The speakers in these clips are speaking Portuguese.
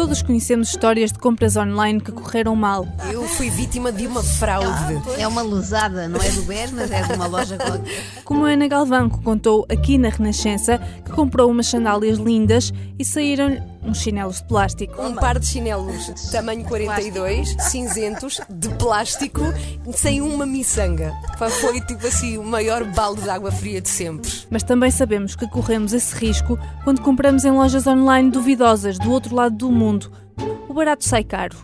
Todos conhecemos histórias de compras online que correram mal. Eu fui vítima de uma fraude. É uma lesada, não é do BES, mas é de uma loja qualquer. Como a Ana Galvão que contou aqui na Renascença que comprou umas sandálias lindas e saíram uns chinelos de plástico. Um par de chinelos tamanho 42, cinzentos, de plástico, sem uma miçanga. Foi tipo assim o maior balde de água fria de sempre. Mas também sabemos que corremos esse risco quando compramos em lojas online duvidosas do outro lado do mundo. O barato sai caro.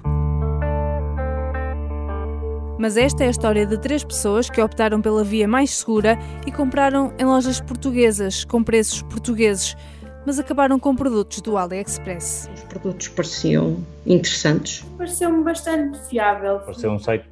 Mas esta é a história de três pessoas que optaram pela via mais segura e compraram em lojas portuguesas, com preços portugueses, mas acabaram com produtos do AliExpress. Os produtos pareciam interessantes. Pareceu-me bastante fiável. Pareceu um site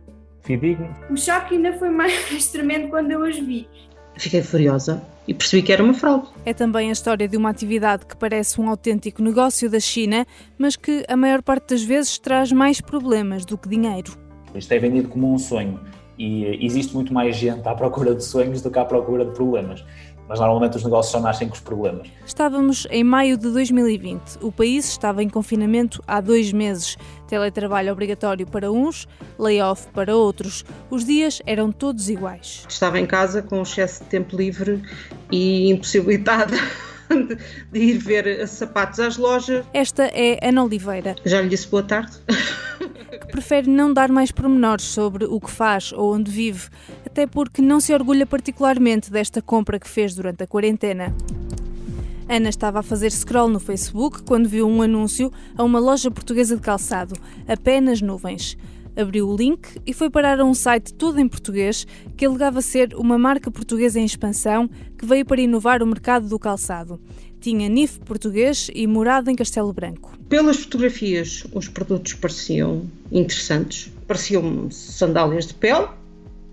fidedigno. O choque ainda foi mais tremendo quando eu os vi. Fiquei furiosa e percebi que era uma fraude. É também a história de uma atividade que parece um autêntico negócio da China, mas que a maior parte das vezes traz mais problemas do que dinheiro. Isto é vendido como um sonho e existe muito mais gente à procura de sonhos do que à procura de problemas. Mas normalmente os negócios só nascem com os problemas. Estávamos em maio de 2020. O país estava em confinamento há dois meses. Teletrabalho obrigatório para uns, layoff para outros. Os dias eram todos iguais. Estava em casa com excesso de tempo livre e impossibilitada de ir ver sapatos às lojas. Esta é Ana Oliveira. Já lhe disse boa tarde. que prefere não dar mais pormenores sobre o que faz ou onde vive, até porque não se orgulha particularmente desta compra que fez durante a quarentena. Ana estava a fazer scroll no Facebook quando viu um anúncio a uma loja portuguesa de calçado, apenas nuvens. Abriu o link e foi parar a um site todo em português que alegava ser uma marca portuguesa em expansão que veio para inovar o mercado do calçado. Tinha NIF português e morada em Castelo Branco. Pelas fotografias, os produtos pareciam interessantes. Pareciam sandálias de pele,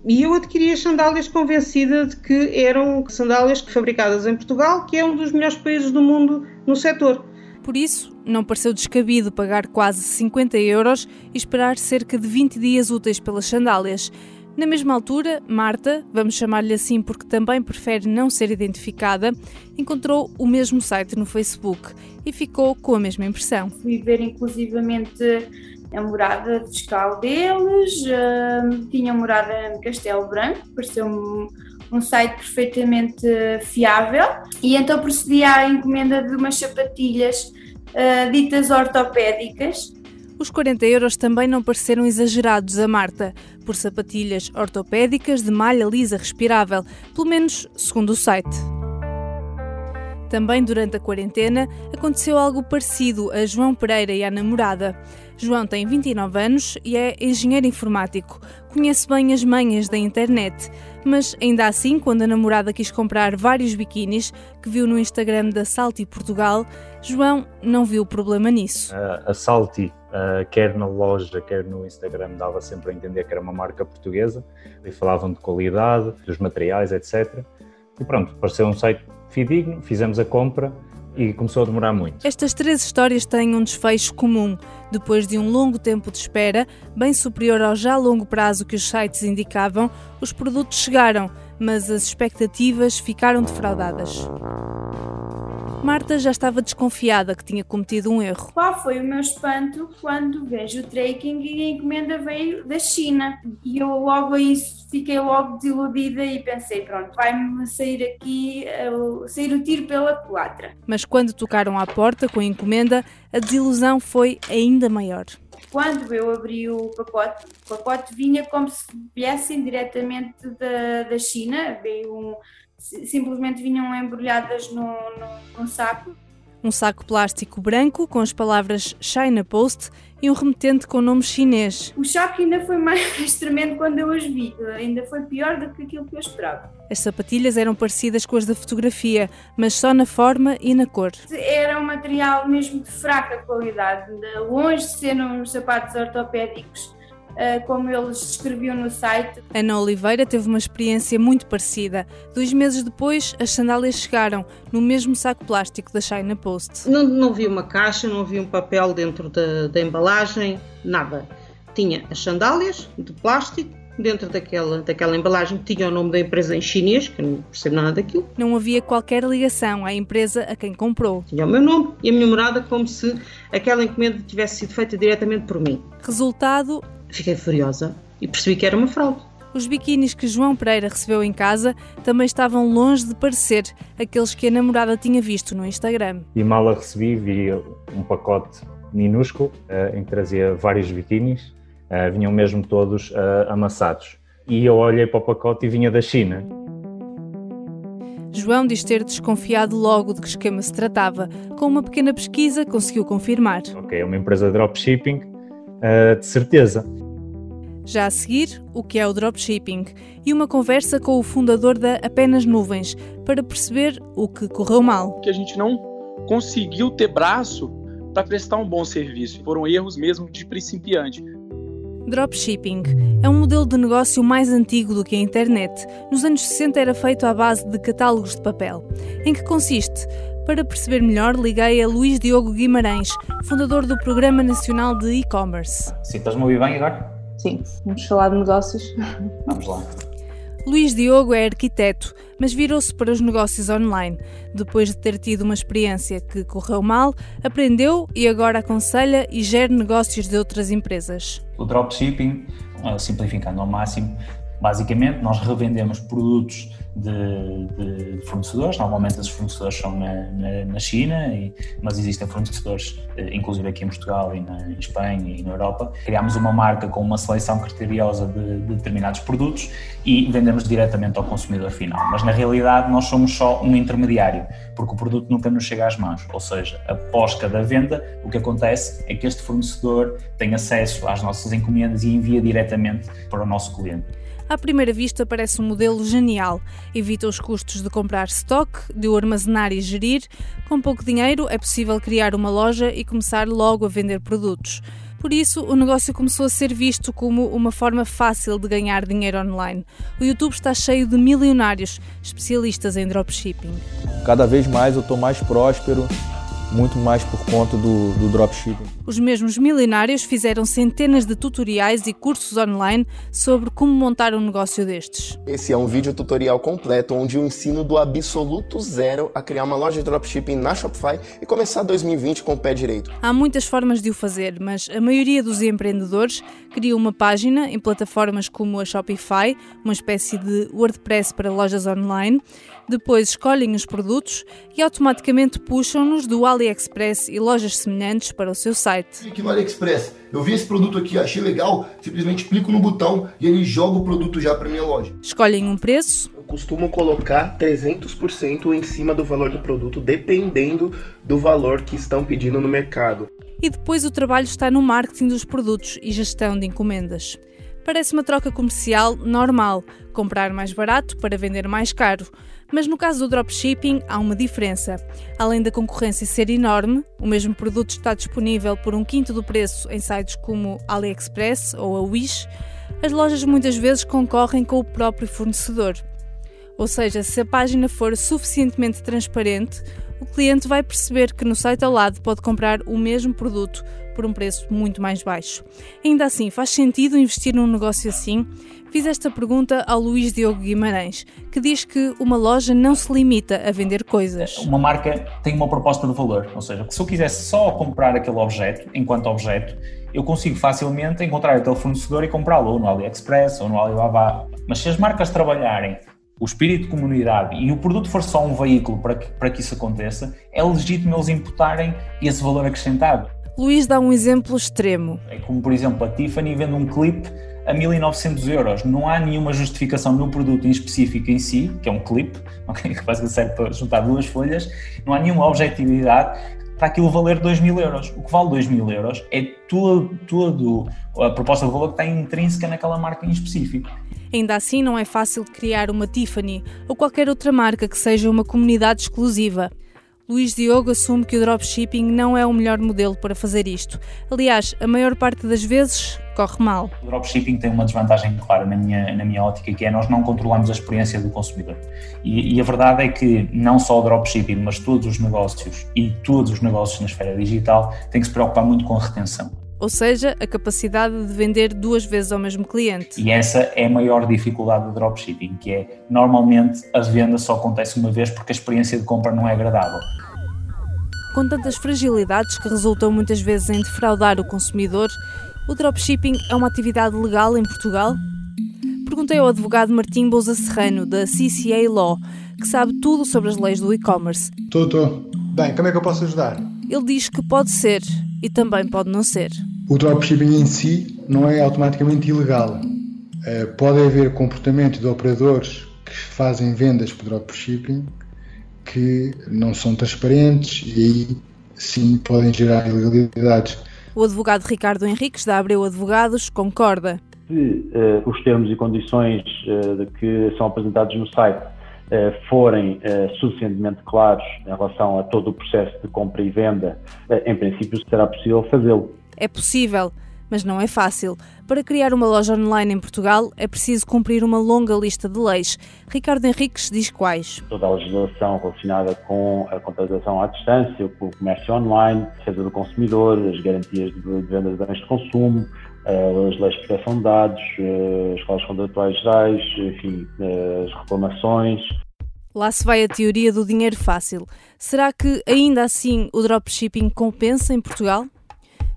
e eu adquiri as sandálias convencida de que eram sandálias fabricadas em Portugal, que é um dos melhores países do mundo no setor. Por isso, não pareceu descabido pagar quase 50 euros e esperar cerca de 20 dias úteis pelas sandálias. Na mesma altura, Marta, vamos chamar-lhe assim porque também prefere não ser identificada, encontrou o mesmo site no Facebook e ficou com a mesma impressão. Fui ver inclusivamente a morada fiscal deles, uh, tinha morada no Castelo Branco, pareceu-me um site perfeitamente fiável e então procedi à encomenda de umas sapatilhas uh, ditas ortopédicas. Os 40 euros também não pareceram exagerados a Marta, por sapatilhas ortopédicas de malha lisa respirável, pelo menos segundo o site. Também durante a quarentena aconteceu algo parecido a João Pereira e à namorada. João tem 29 anos e é engenheiro informático. Conhece bem as manhas da internet, mas ainda assim, quando a namorada quis comprar vários biquínis que viu no Instagram da Salti Portugal, João não viu problema nisso. a Salti, quer na loja, quer no Instagram, dava sempre a entender que era uma marca portuguesa e falavam de qualidade, dos materiais, etc. E pronto, pareceu um site fidedigno, fizemos a compra e começou a demorar muito. Estas três histórias têm um desfecho comum. Depois de um longo tempo de espera, bem superior ao já longo prazo que os sites indicavam, os produtos chegaram, mas as expectativas ficaram defraudadas. Marta já estava desconfiada que tinha cometido um erro. Qual foi o meu espanto quando vejo o tracking e a encomenda veio da China? E eu logo a isso fiquei logo desiludida e pensei, pronto, vai-me sair aqui, uh, sair o tiro pela culatra. Mas quando tocaram à porta com a encomenda, a desilusão foi ainda maior. Quando eu abri o pacote, o pacote vinha como se viessem diretamente da, da China, veio um, simplesmente vinham embrulhadas no, no, num saco. Um saco plástico branco com as palavras China Post e um remetente com nome chinês. O choque ainda foi mais tremendo quando eu as vi, ainda foi pior do que aquilo que eu esperava. As sapatilhas eram parecidas com as da fotografia, mas só na forma e na cor. Era um material mesmo de fraca qualidade, longe de ser uns sapatos ortopédicos como eles descreviam no site. Ana Oliveira teve uma experiência muito parecida. Dois meses depois, as sandálias chegaram no mesmo saco plástico da China Post. Não, não vi uma caixa, não vi um papel dentro da, da embalagem, nada. Tinha as sandálias de plástico dentro daquela, daquela embalagem tinha o nome da empresa em chinês, que eu não percebo nada daquilo. Não havia qualquer ligação à empresa a quem comprou. Tinha o meu nome e a minha morada como se aquela encomenda tivesse sido feita diretamente por mim. Resultado, Fiquei furiosa e percebi que era uma fraude. os biquínis que João Pereira recebeu em casa também estavam longe de parecer aqueles que a namorada tinha visto no Instagram. E mal a recebi, vi um pacote minúsculo eh, em que trazia vários biquínis, vinham mesmo todos eh, amassados. E eu olhei para o pacote e vinha da China. João diz ter desconfiado logo de que esquema se tratava. Com uma pequena pesquisa, conseguiu confirmar. Ok, é uma empresa de dropshipping, eh, de certeza. Já a seguir, o que é o dropshipping e uma conversa com o fundador da Apenas Nuvens para perceber o que correu mal. que a gente não conseguiu ter braço para prestar um bom serviço. Foram erros mesmo de principiante. Dropshipping é um modelo de negócio mais antigo do que a internet. Nos anos 60 era feito à base de catálogos de papel. Em que consiste? Para perceber melhor, liguei a Luís Diogo Guimarães, fundador do Programa Nacional de E-Commerce. Sim, estás-me a ouvir bem agora? Sim, vamos falar de negócios. Vamos lá. Luís Diogo é arquiteto, mas virou-se para os negócios online. Depois de ter tido uma experiência que correu mal, aprendeu e agora aconselha e gera negócios de outras empresas. O dropshipping, eh, simplificando ao máximo, basicamente nós revendemos produtos de, de fornecedores, normalmente esses fornecedores são na, na, na China, e, mas existem fornecedores, eh, inclusive aqui em Portugal e na em Espanha e na Europa. Criámos uma marca com uma seleção criteriosa de, de determinados produtos e vendemos diretamente ao consumidor final. Mas na realidade nós somos só um intermediário, porque o produto nunca nos chega às mãos. Ou seja, após cada venda, o que acontece é que este fornecedor tem acesso às nossas encomendas e envia diretamente para o nosso cliente. À primeira vista, parece um modelo genial. Evita os custos de comprar stock, de o armazenar e gerir. Com pouco dinheiro, é possível criar uma loja e começar logo a vender produtos. Por isso, o negócio começou a ser visto como uma forma fácil de ganhar dinheiro online. O YouTube está cheio de milionários, especialistas em dropshipping. Cada vez mais eu estou mais próspero, muito mais por conta do, do dropshipping. Os mesmos milionários fizeram centenas de tutoriais e cursos online sobre como montar um negócio destes. Esse é um vídeo tutorial completo onde eu ensino do absoluto zero a criar uma loja de dropshipping na Shopify e começar 2020 com o pé direito. Há muitas formas de o fazer, mas a maioria dos empreendedores cria uma página em plataformas como a Shopify, uma espécie de WordPress para lojas online. Depois escolhem os produtos e automaticamente puxam-nos do AliExpress e lojas semelhantes para o seu site. Aqui no AliExpress, eu vi esse produto aqui, achei legal, simplesmente clico no botão e ele joga o produto já para minha loja. Escolhem um preço, Eu costumo colocar 300% em cima do valor do produto, dependendo do valor que estão pedindo no mercado. e depois o trabalho está no marketing dos produtos e gestão de encomendas. Parece uma troca comercial normal, comprar mais barato para vender mais caro. Mas no caso do dropshipping há uma diferença. Além da concorrência ser enorme, o mesmo produto está disponível por um quinto do preço em sites como AliExpress ou a Wish, as lojas muitas vezes concorrem com o próprio fornecedor. Ou seja, se a página for suficientemente transparente, o cliente vai perceber que no site ao lado pode comprar o mesmo produto por um preço muito mais baixo. Ainda assim, faz sentido investir num negócio assim? Fiz esta pergunta ao Luís Diogo Guimarães, que diz que uma loja não se limita a vender coisas. Uma marca tem uma proposta de valor, ou seja, se eu quisesse só comprar aquele objeto, enquanto objeto, eu consigo facilmente encontrar aquele fornecedor e comprá-lo ou no AliExpress ou no Alibaba. Mas se as marcas trabalharem o espírito de comunidade e o produto for só um veículo para que, para que isso aconteça, é legítimo eles imputarem esse valor acrescentado. Luís dá um exemplo extremo. É como, por exemplo, a Tiffany vende um clipe a 1900 euros. Não há nenhuma justificação no produto em específico em si, que é um clipe, okay, que basicamente serve para juntar duas folhas, não há nenhuma objetividade para aquilo valer 2 mil euros. O que vale 2 mil euros é todo, a proposta de valor que está intrínseca naquela marca em específico. Ainda assim, não é fácil criar uma Tiffany ou qualquer outra marca que seja uma comunidade exclusiva. Luís Diogo assume que o dropshipping não é o melhor modelo para fazer isto. Aliás, a maior parte das vezes corre mal. O dropshipping tem uma desvantagem clara na minha, na minha ótica, que é nós não controlamos a experiência do consumidor. E, e a verdade é que não só o dropshipping, mas todos os negócios e todos os negócios na esfera digital têm que se preocupar muito com a retenção. Ou seja, a capacidade de vender duas vezes ao mesmo cliente. E essa é a maior dificuldade do dropshipping, que é normalmente a venda só acontece uma vez porque a experiência de compra não é agradável. Com tantas fragilidades que resultam muitas vezes em defraudar o consumidor, o dropshipping é uma atividade legal em Portugal? Perguntei ao advogado Martim Bouza Serrano, da CCA Law, que sabe tudo sobre as leis do e-commerce. Estou. Bem, como é que eu posso ajudar? Ele diz que pode ser e também pode não ser. O dropshipping em si não é automaticamente ilegal. Uh, pode haver comportamento de operadores que fazem vendas por dropshipping que não são transparentes e aí sim podem gerar ilegalidades. O advogado Ricardo Henriques, da Abreu Advogados, concorda. Se uh, os termos e condições uh, que são apresentados no site uh, forem suficientemente claros em relação a todo o processo de compra e venda, em princípio será possível fazê-lo. É possível, mas não é fácil. Para criar uma loja online em Portugal é preciso cumprir uma longa lista de leis. Ricardo Henriques diz quais. Toda a legislação relacionada com a contratação à distância, com o comércio online, a defesa do consumidor, as garantias de venda de bens de consumo, eh, as leis de proteção de dados, eh, as cláusulas contratuais gerais, enfim, eh, as reclamações. Lá se vai a teoria do dinheiro fácil. Será que ainda assim o dropshipping compensa em Portugal?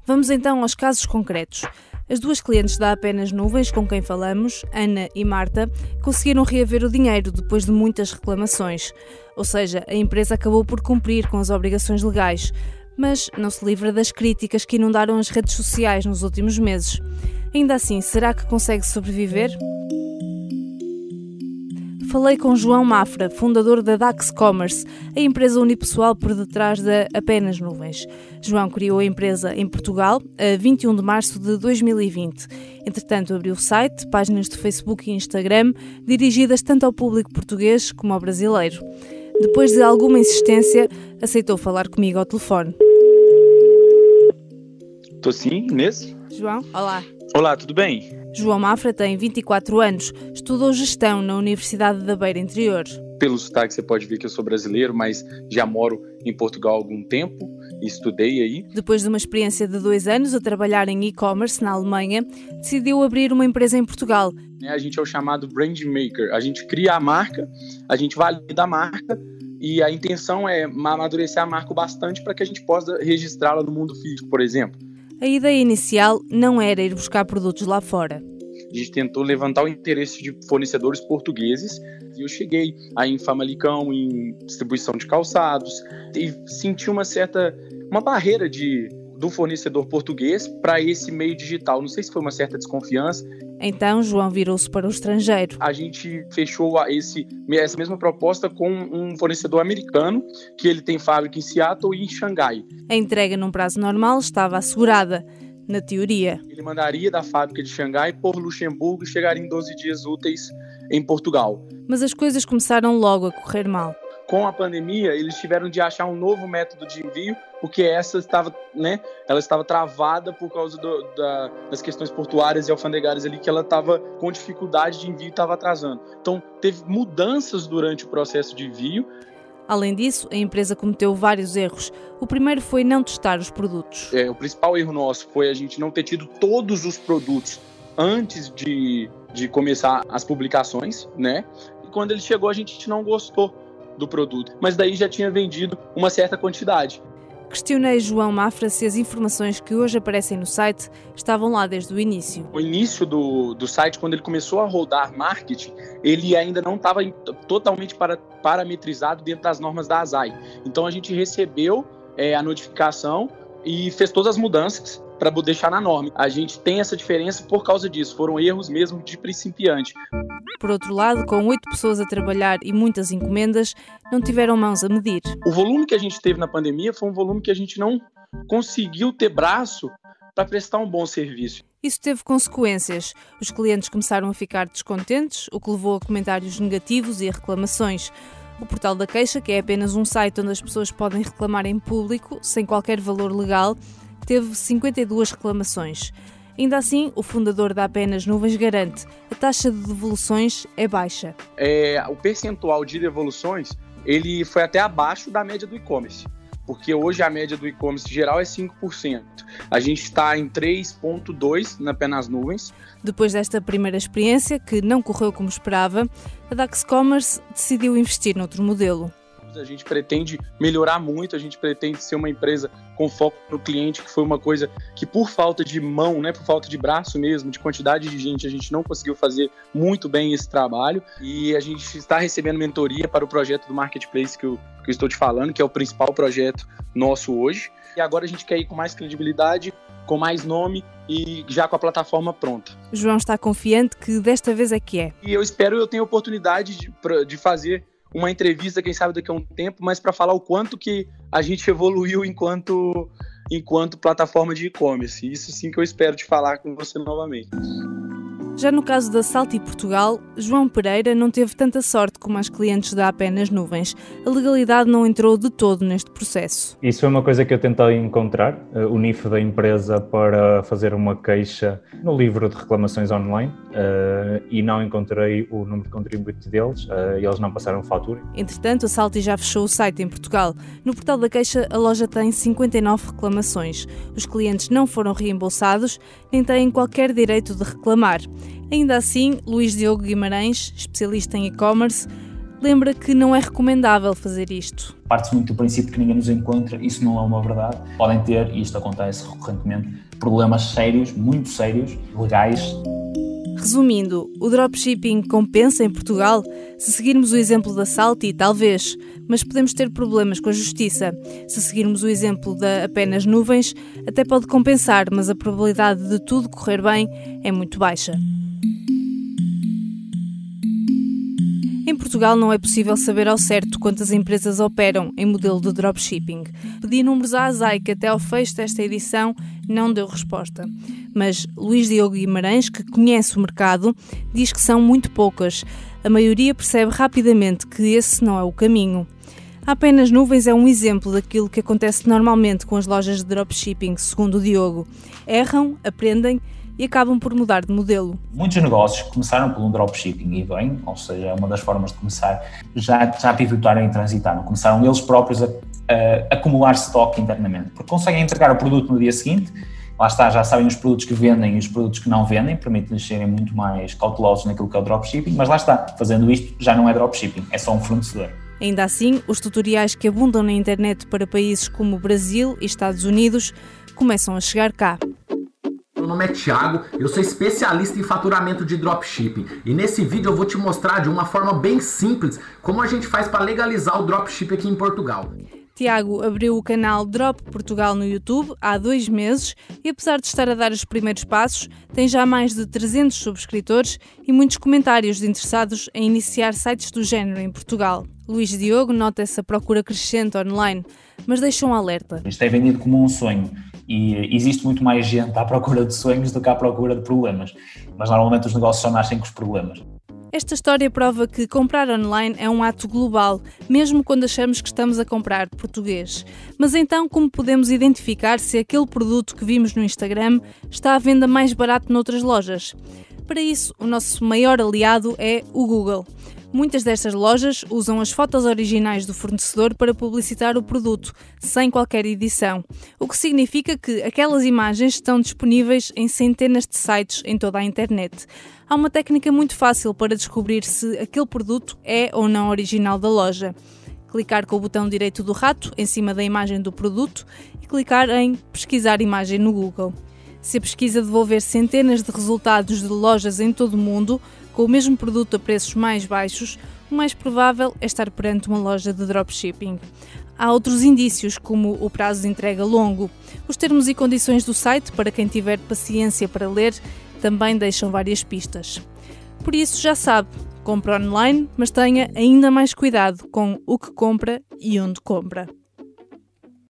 Vamos então aos casos concretos. As duas clientes da Apenas Nuvens com quem falamos, Ana e Marta, conseguiram reaver o dinheiro depois de muitas reclamações. Ou seja, a empresa acabou por cumprir com as obrigações legais, mas não se livra das críticas que inundaram as redes sociais nos últimos meses. Ainda assim, será que consegue sobreviver? Falei com João Mafra, fundador da Dax Commerce, a empresa unipessoal por detrás da Apenas Nuvens. João criou a empresa em Portugal a 21 de março de 2020. Entretanto, abriu site, páginas de Facebook e Instagram, dirigidas tanto ao público português como ao brasileiro. Depois de alguma insistência, aceitou falar comigo ao telefone. Estou sim, Inês? João, olá. Olá, tudo bem? João Mafra tem 24 anos, estudou gestão na Universidade da Beira Interior. Pelo sotaque você pode ver que eu sou brasileiro, mas já moro em Portugal há algum tempo e estudei aí. Depois de uma experiência de dois anos a trabalhar em e-commerce na Alemanha, decidiu abrir uma empresa em Portugal. A gente é o chamado brand maker. A gente cria a marca, a gente valida a marca e a intenção é amadurecer a marca bastante para que a gente possa registrá-la no mundo físico, por exemplo. A ideia inicial não era ir buscar produtos lá fora. A gente tentou levantar o interesse de fornecedores portugueses e eu cheguei aí em Famalicão, em distribuição de calçados e senti uma certa uma barreira de do fornecedor português para esse meio digital. Não sei se foi uma certa desconfiança. Então, João virou-se para o estrangeiro. A gente fechou esse, essa mesma proposta com um fornecedor americano, que ele tem fábrica em Seattle e em Xangai. A entrega num prazo normal estava assegurada. Na teoria. Ele mandaria da fábrica de Xangai por Luxemburgo e chegaria em 12 dias úteis em Portugal. Mas as coisas começaram logo a correr mal com a pandemia, eles tiveram de achar um novo método de envio, porque essa estava, né, ela estava travada por causa do, da, das questões portuárias e alfandegárias ali, que ela estava com dificuldade de envio e estava atrasando. Então, teve mudanças durante o processo de envio. Além disso, a empresa cometeu vários erros. O primeiro foi não testar os produtos. É, o principal erro nosso foi a gente não ter tido todos os produtos antes de, de começar as publicações, né? E quando ele chegou, a gente não gostou do produto, mas daí já tinha vendido uma certa quantidade. Questionei João Mafra se as informações que hoje aparecem no site estavam lá desde o início. O início do, do site, quando ele começou a rodar marketing, ele ainda não estava totalmente para, parametrizado dentro das normas da ASAI. Então a gente recebeu é, a notificação e fez todas as mudanças para deixar na norma. A gente tem essa diferença por causa disso, foram erros mesmo de principiante. Por outro lado, com oito pessoas a trabalhar e muitas encomendas, não tiveram mãos a medir. O volume que a gente teve na pandemia foi um volume que a gente não conseguiu ter braço para prestar um bom serviço. Isso teve consequências. Os clientes começaram a ficar descontentes, o que levou a comentários negativos e a reclamações. O Portal da Queixa, que é apenas um site onde as pessoas podem reclamar em público, sem qualquer valor legal, teve 52 reclamações. Ainda assim, o fundador da Apenas Nuvens garante a taxa de devoluções é baixa. É, o percentual de devoluções ele foi até abaixo da média do e-commerce. porque hoje a média do e-commerce geral é 5%. A gente está em 3,2% na Penas Nuvens. Depois desta primeira experiência, que não correu como esperava, a Dax Commerce decidiu investir noutro modelo. A gente pretende melhorar muito, a gente pretende ser uma empresa com foco no cliente, que foi uma coisa que por falta de mão, né, por falta de braço mesmo, de quantidade de gente, a gente não conseguiu fazer muito bem esse trabalho. E a gente está recebendo mentoria para o projeto do Marketplace que eu, que eu estou te falando, que é o principal projeto nosso hoje. E agora a gente quer ir com mais credibilidade, com mais nome e já com a plataforma pronta. João está confiante que desta vez é que é. E eu espero eu ter a oportunidade de, de fazer uma entrevista, quem sabe daqui a um tempo, mas para falar o quanto que a gente evoluiu enquanto, enquanto plataforma de e-commerce. Isso sim que eu espero te falar com você novamente. Já no caso da Salti Portugal, João Pereira não teve tanta sorte como as clientes da Apenas Nuvens. A legalidade não entrou de todo neste processo. Isso foi uma coisa que eu tentei encontrar, eh, o NIF da empresa para fazer uma queixa no livro de reclamações online uh, e não encontrei o número de contribuinte deles uh, e eles não passaram fatura. Entretanto, a Salti já fechou o site em Portugal. No portal da queixa, a loja tem 59 reclamações. Os clientes não foram reembolsados nem têm qualquer direito de reclamar. Ainda assim, Luís Diogo Guimarães, especialista em e-commerce, lembra que não é recomendável fazer isto. Parte-se muito do princípio que ninguém nos encontra, isso não é uma verdade. Podem ter, e isto acontece recorrentemente, problemas sérios, muito sérios, legais. Resumindo, o dropshipping compensa em Portugal? Se seguirmos o exemplo da Salti, talvez, mas podemos ter problemas com a justiça. Se seguirmos o exemplo da apenas nuvens, até pode compensar, mas a probabilidade de tudo correr bem é muito baixa. Em Portugal não é possível saber ao certo quantas empresas operam em modelo de dropshipping. Pedi números à ASAI que até ao fecho desta edição não deu resposta. Mas Luís Diogo Guimarães, que conhece o mercado, diz que são muito poucas. A maioria percebe rapidamente que esse não é o caminho. Apenas Nuvens é um exemplo daquilo que acontece normalmente com as lojas de dropshipping, segundo o Diogo. Erram, aprendem e acabam por mudar de modelo. Muitos negócios começaram por um dropshipping e bem, ou seja, é uma das formas de começar, já, já pivotaram e transitaram. Começaram eles próprios a, a acumular stock internamente, porque conseguem entregar o produto no dia seguinte, lá está, já sabem os produtos que vendem e os produtos que não vendem, permite-lhes serem muito mais cautelosos naquilo que é o dropshipping, mas lá está, fazendo isto já não é dropshipping, é só um fornecedor. Ainda assim, os tutoriais que abundam na internet para países como Brasil e Estados Unidos começam a chegar cá. Meu nome é Thiago, eu sou especialista em faturamento de dropshipping e nesse vídeo eu vou te mostrar de uma forma bem simples como a gente faz para legalizar o dropshipping aqui em Portugal. Tiago abriu o canal Drop Portugal no YouTube há dois meses e, apesar de estar a dar os primeiros passos, tem já mais de 300 subscritores e muitos comentários de interessados em iniciar sites do género em Portugal. Luís Diogo nota essa procura crescente online, mas deixa um alerta. Isto é vendido como um sonho e existe muito mais gente à procura de sonhos do que à procura de problemas. Mas normalmente os negócios só nascem com os problemas. Esta história prova que comprar online é um ato global, mesmo quando achamos que estamos a comprar português. Mas então, como podemos identificar se aquele produto que vimos no Instagram está à venda mais barato noutras lojas? Para isso, o nosso maior aliado é o Google. Muitas destas lojas usam as fotos originais do fornecedor para publicitar o produto, sem qualquer edição, o que significa que aquelas imagens estão disponíveis em centenas de sites em toda a internet. Há uma técnica muito fácil para descobrir se aquele produto é ou não original da loja. Clicar com o botão direito do rato em cima da imagem do produto e clicar em Pesquisar imagem no Google. Se a pesquisa devolver centenas de resultados de lojas em todo o mundo, com o mesmo produto a preços mais baixos, o mais provável é estar perante uma loja de dropshipping. Há outros indícios, como o prazo de entrega longo. Os termos e condições do site, para quem tiver paciência para ler, também deixam várias pistas. Por isso, já sabe, compra online, mas tenha ainda mais cuidado com o que compra e onde compra.